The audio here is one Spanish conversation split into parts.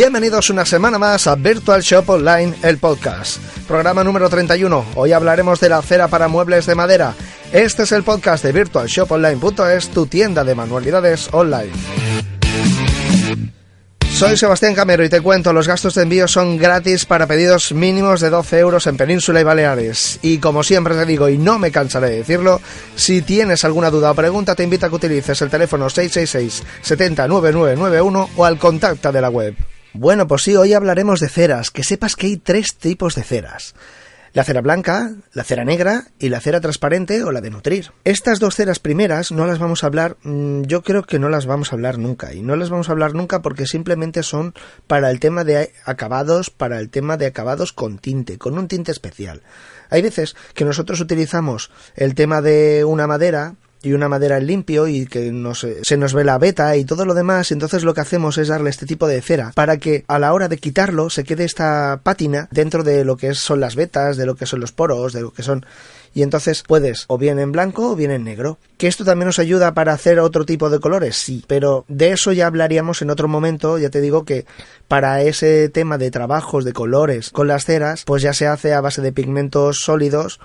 Bienvenidos una semana más a Virtual Shop Online, el podcast. Programa número 31. Hoy hablaremos de la cera para muebles de madera. Este es el podcast de virtualshoponline.es, tu tienda de manualidades online. Soy Sebastián Camero y te cuento, los gastos de envío son gratis para pedidos mínimos de 12 euros en Península y Baleares. Y como siempre te digo, y no me cansaré de decirlo, si tienes alguna duda o pregunta, te invito a que utilices el teléfono 666 709991 o al contacto de la web. Bueno, pues sí, hoy hablaremos de ceras, que sepas que hay tres tipos de ceras. La cera blanca, la cera negra y la cera transparente o la de nutrir. Estas dos ceras primeras no las vamos a hablar, mm, yo creo que no las vamos a hablar nunca. Y no las vamos a hablar nunca porque simplemente son para el tema de acabados, para el tema de acabados con tinte, con un tinte especial. Hay veces que nosotros utilizamos el tema de una madera y una madera limpio y que se nos ve la beta y todo lo demás, entonces lo que hacemos es darle este tipo de cera para que a la hora de quitarlo se quede esta pátina dentro de lo que son las vetas, de lo que son los poros, de lo que son y entonces puedes o bien en blanco o bien en negro. Que esto también nos ayuda para hacer otro tipo de colores, sí, pero de eso ya hablaríamos en otro momento, ya te digo que para ese tema de trabajos de colores con las ceras, pues ya se hace a base de pigmentos sólidos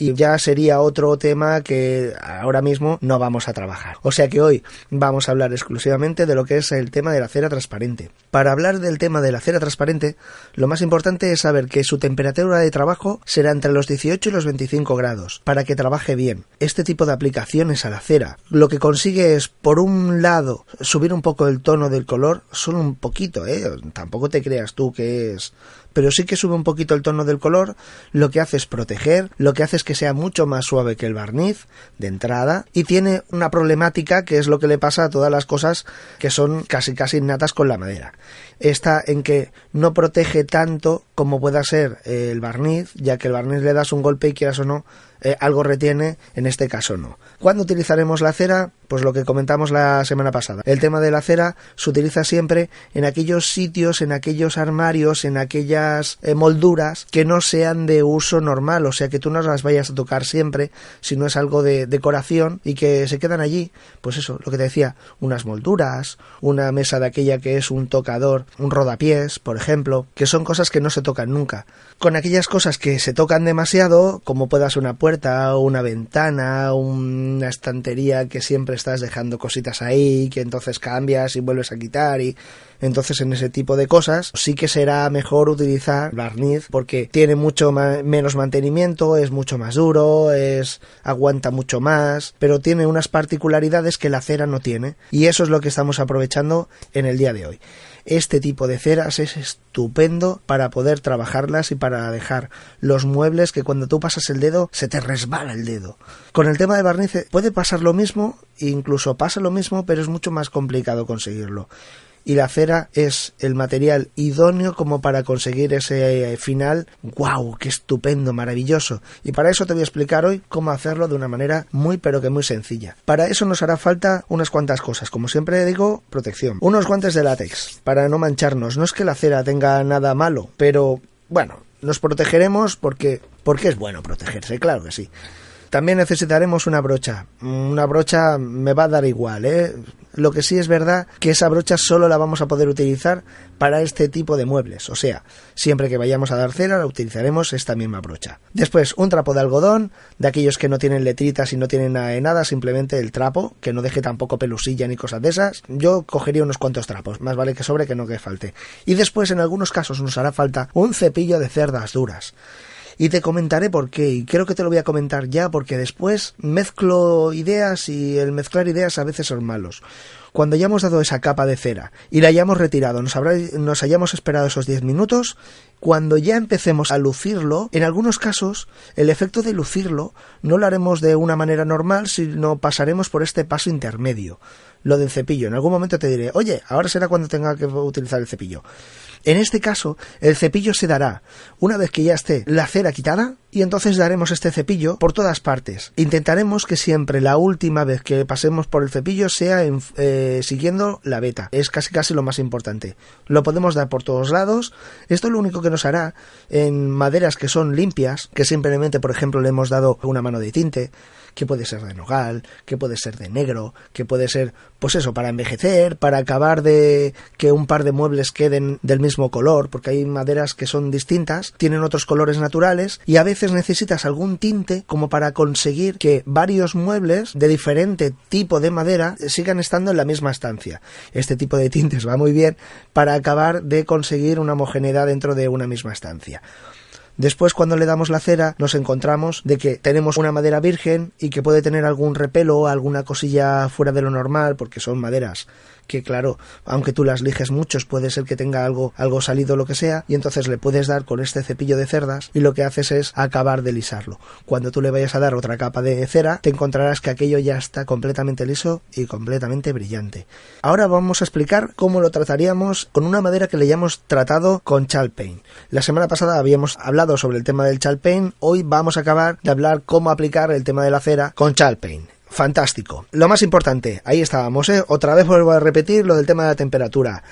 y ya sería otro tema que ahora mismo no vamos a trabajar. O sea que hoy vamos a hablar exclusivamente de lo que es el tema de la cera transparente. Para hablar del tema de la cera transparente, lo más importante es saber que su temperatura de trabajo será entre los 18 y los 25 grados, para que trabaje bien. Este tipo de aplicaciones a la cera lo que consigue es, por un lado, subir un poco el tono del color, solo un poquito, ¿eh? Tampoco te creas tú que es pero sí que sube un poquito el tono del color, lo que hace es proteger, lo que hace es que sea mucho más suave que el barniz de entrada y tiene una problemática que es lo que le pasa a todas las cosas que son casi casi innatas con la madera. Está en que no protege tanto como pueda ser el barniz, ya que el barniz le das un golpe y quieras o no, eh, algo retiene, en este caso no. ¿Cuándo utilizaremos la cera? Pues lo que comentamos la semana pasada. El tema de la cera se utiliza siempre en aquellos sitios, en aquellos armarios, en aquellas eh, molduras que no sean de uso normal, o sea que tú no las vayas a tocar siempre, si no es algo de decoración y que se quedan allí, pues eso, lo que te decía, unas molduras, una mesa de aquella que es un tocador, un rodapiés, por ejemplo, que son cosas que no se tocan nunca. Con aquellas cosas que se tocan demasiado, como pueda ser una puerta, una ventana, una estantería que siempre estás dejando cositas ahí, que entonces cambias y vuelves a quitar y entonces en ese tipo de cosas sí que será mejor utilizar barniz porque tiene mucho menos mantenimiento, es mucho más duro, es aguanta mucho más, pero tiene unas particularidades que la cera no tiene y eso es lo que estamos aprovechando en el día de hoy. Este tipo de ceras es estupendo para poder trabajarlas y para dejar los muebles que cuando tú pasas el dedo se te resbala el dedo. Con el tema de barniz puede pasar lo mismo, incluso pasa lo mismo, pero es mucho más complicado conseguirlo y la cera es el material idóneo como para conseguir ese eh, final. ¡Wow! ¡Qué estupendo! Maravilloso. Y para eso te voy a explicar hoy cómo hacerlo de una manera muy pero que muy sencilla. Para eso nos hará falta unas cuantas cosas. Como siempre digo, protección. Unos guantes de látex para no mancharnos. No es que la cera tenga nada malo, pero bueno, nos protegeremos porque porque es bueno protegerse, claro que sí. También necesitaremos una brocha. Una brocha me va a dar igual, ¿eh? Lo que sí es verdad que esa brocha solo la vamos a poder utilizar para este tipo de muebles. O sea, siempre que vayamos a dar cera la utilizaremos esta misma brocha. Después, un trapo de algodón, de aquellos que no tienen letritas y no tienen nada nada, simplemente el trapo, que no deje tampoco pelusilla ni cosas de esas. Yo cogería unos cuantos trapos, más vale que sobre que no que falte. Y después, en algunos casos, nos hará falta un cepillo de cerdas duras y te comentaré por qué. Y creo que te lo voy a comentar ya porque después mezclo ideas y el mezclar ideas a veces son malos. Cuando ya hemos dado esa capa de cera y la hayamos retirado, nos, nos hayamos esperado esos 10 minutos, cuando ya empecemos a lucirlo, en algunos casos el efecto de lucirlo no lo haremos de una manera normal, sino pasaremos por este paso intermedio. Lo del cepillo. En algún momento te diré, oye, ahora será cuando tenga que utilizar el cepillo. En este caso, el cepillo se dará una vez que ya esté la cera quitada y entonces daremos este cepillo por todas partes. Intentaremos que siempre la última vez que pasemos por el cepillo sea eh, siguiendo la beta. Es casi casi lo más importante. Lo podemos dar por todos lados. Esto lo único que nos hará en maderas que son limpias, que simplemente por ejemplo le hemos dado una mano de tinte, que puede ser de nogal, que puede ser de negro, que puede ser, pues eso, para envejecer, para acabar de que un par de muebles queden del mismo color, porque hay maderas que son distintas, tienen otros colores naturales y a veces necesitas algún tinte como para conseguir que varios muebles de diferente tipo de madera sigan estando en la misma estancia. Este tipo de tintes va muy bien para acabar de conseguir una homogeneidad dentro de una misma estancia. Después, cuando le damos la cera, nos encontramos de que tenemos una madera virgen y que puede tener algún repelo, alguna cosilla fuera de lo normal, porque son maderas que claro, aunque tú las lijes muchos, puede ser que tenga algo, algo salido lo que sea, y entonces le puedes dar con este cepillo de cerdas y lo que haces es acabar de lisarlo. Cuando tú le vayas a dar otra capa de cera, te encontrarás que aquello ya está completamente liso y completamente brillante. Ahora vamos a explicar cómo lo trataríamos con una madera que le hayamos tratado con chalpain. La semana pasada habíamos hablado sobre el tema del chalpain, hoy vamos a acabar de hablar cómo aplicar el tema de la cera con chalpain fantástico. Lo más importante, ahí estábamos, ¿eh? Otra vez vuelvo a repetir lo del tema de la temperatura.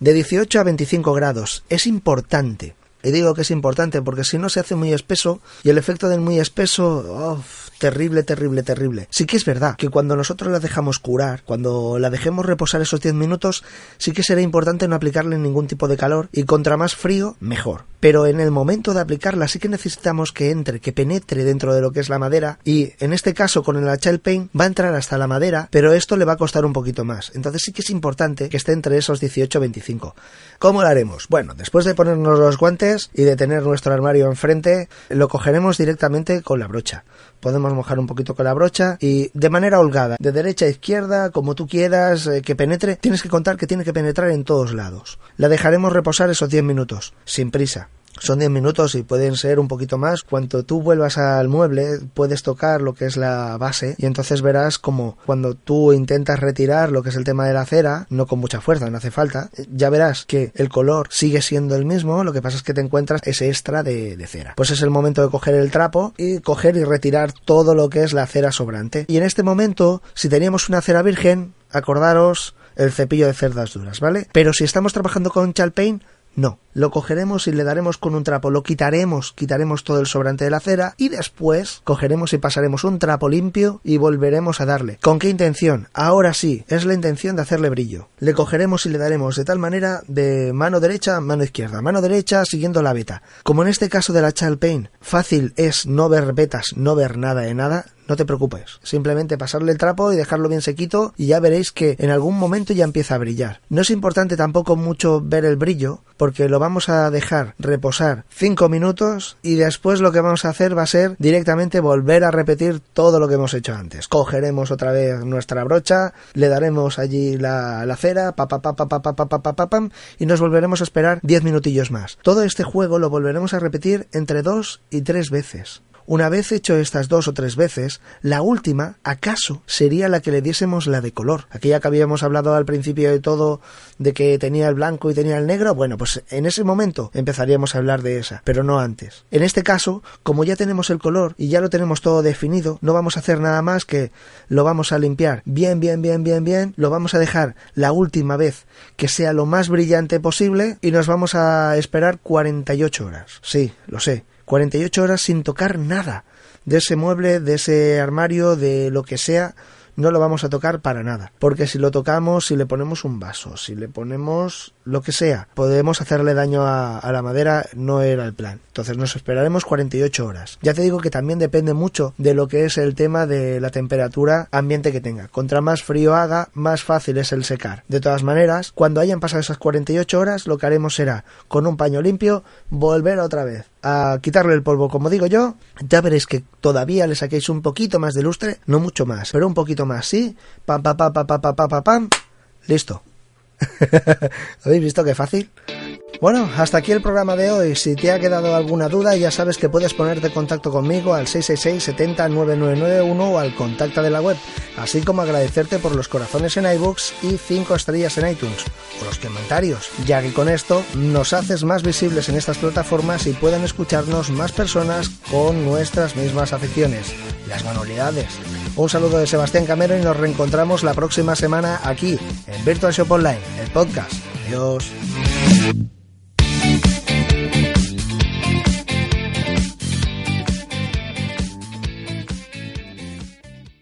De 18 a 25 grados. Es importante. Y digo que es importante porque si no se hace muy espeso y el efecto del muy espeso... Oh, terrible, terrible, terrible. Sí que es verdad que cuando nosotros la dejamos curar, cuando la dejemos reposar esos 10 minutos, sí que será importante no aplicarle ningún tipo de calor y contra más frío, mejor pero en el momento de aplicarla sí que necesitamos que entre, que penetre dentro de lo que es la madera y en este caso con el HL Paint va a entrar hasta la madera, pero esto le va a costar un poquito más. Entonces sí que es importante que esté entre esos 18-25. ¿Cómo lo haremos? Bueno, después de ponernos los guantes y de tener nuestro armario enfrente, lo cogeremos directamente con la brocha. Podemos mojar un poquito con la brocha y de manera holgada, de derecha a izquierda, como tú quieras, eh, que penetre, tienes que contar que tiene que penetrar en todos lados. La dejaremos reposar esos 10 minutos, sin prisa son 10 minutos y pueden ser un poquito más. Cuando tú vuelvas al mueble, puedes tocar lo que es la base y entonces verás como cuando tú intentas retirar lo que es el tema de la cera, no con mucha fuerza, no hace falta, ya verás que el color sigue siendo el mismo, lo que pasa es que te encuentras ese extra de, de cera. Pues es el momento de coger el trapo y coger y retirar todo lo que es la cera sobrante. Y en este momento, si teníamos una cera virgen, acordaros el cepillo de cerdas duras, ¿vale? Pero si estamos trabajando con chalpain, no, lo cogeremos y le daremos con un trapo, lo quitaremos, quitaremos todo el sobrante de la cera y después cogeremos y pasaremos un trapo limpio y volveremos a darle. ¿Con qué intención? Ahora sí, es la intención de hacerle brillo. Le cogeremos y le daremos de tal manera de mano derecha, mano izquierda, mano derecha siguiendo la beta. Como en este caso de la Child Paint, fácil es no ver betas, no ver nada de nada, no te preocupes, simplemente pasarle el trapo y dejarlo bien sequito y ya veréis que en algún momento ya empieza a brillar. No es importante tampoco mucho ver el brillo porque lo vamos a dejar reposar 5 minutos y después lo que vamos a hacer va a ser directamente volver a repetir todo lo que hemos hecho antes. Cogeremos otra vez nuestra brocha, le daremos allí la, la cera, pa, pa, pa, pa, pa, pa, pa, pa, y nos volveremos a esperar 10 minutillos más. Todo este juego lo volveremos a repetir entre 2 y 3 veces. Una vez hecho estas dos o tres veces, la última, acaso, sería la que le diésemos la de color. Aquella que habíamos hablado al principio de todo, de que tenía el blanco y tenía el negro, bueno, pues en ese momento empezaríamos a hablar de esa, pero no antes. En este caso, como ya tenemos el color y ya lo tenemos todo definido, no vamos a hacer nada más que lo vamos a limpiar bien, bien, bien, bien, bien, lo vamos a dejar la última vez que sea lo más brillante posible y nos vamos a esperar 48 horas. Sí, lo sé, 48 horas sin tocar nada de ese mueble, de ese armario, de lo que sea, no lo vamos a tocar para nada. Porque si lo tocamos, si le ponemos un vaso, si le ponemos lo que sea, podemos hacerle daño a, la madera, no era el plan. Entonces nos esperaremos 48 horas. Ya te digo que también depende mucho de lo que es el tema de la temperatura ambiente que tenga. Contra más frío haga, más fácil es el secar. De todas maneras, cuando hayan pasado esas 48 horas, lo que haremos será, con un paño limpio, volver otra vez a quitarle el polvo, como digo yo, ya veréis que todavía le saquéis un poquito más de lustre, no mucho más, pero un poquito más, ¿sí? Pam, pam, pam, pam, pam, pam, pam, pam, listo. ¿Habéis visto qué fácil? Bueno, hasta aquí el programa de hoy. Si te ha quedado alguna duda, ya sabes que puedes ponerte en contacto conmigo al 666 70 9991 o al contacto de la web, así como agradecerte por los corazones en iBooks y 5 estrellas en iTunes o los comentarios, ya que con esto nos haces más visibles en estas plataformas y pueden escucharnos más personas con nuestras mismas aficiones, las manualidades. Un saludo de Sebastián Camero y nos reencontramos la próxima semana aquí en Virtual Shop Online, el podcast. Adiós.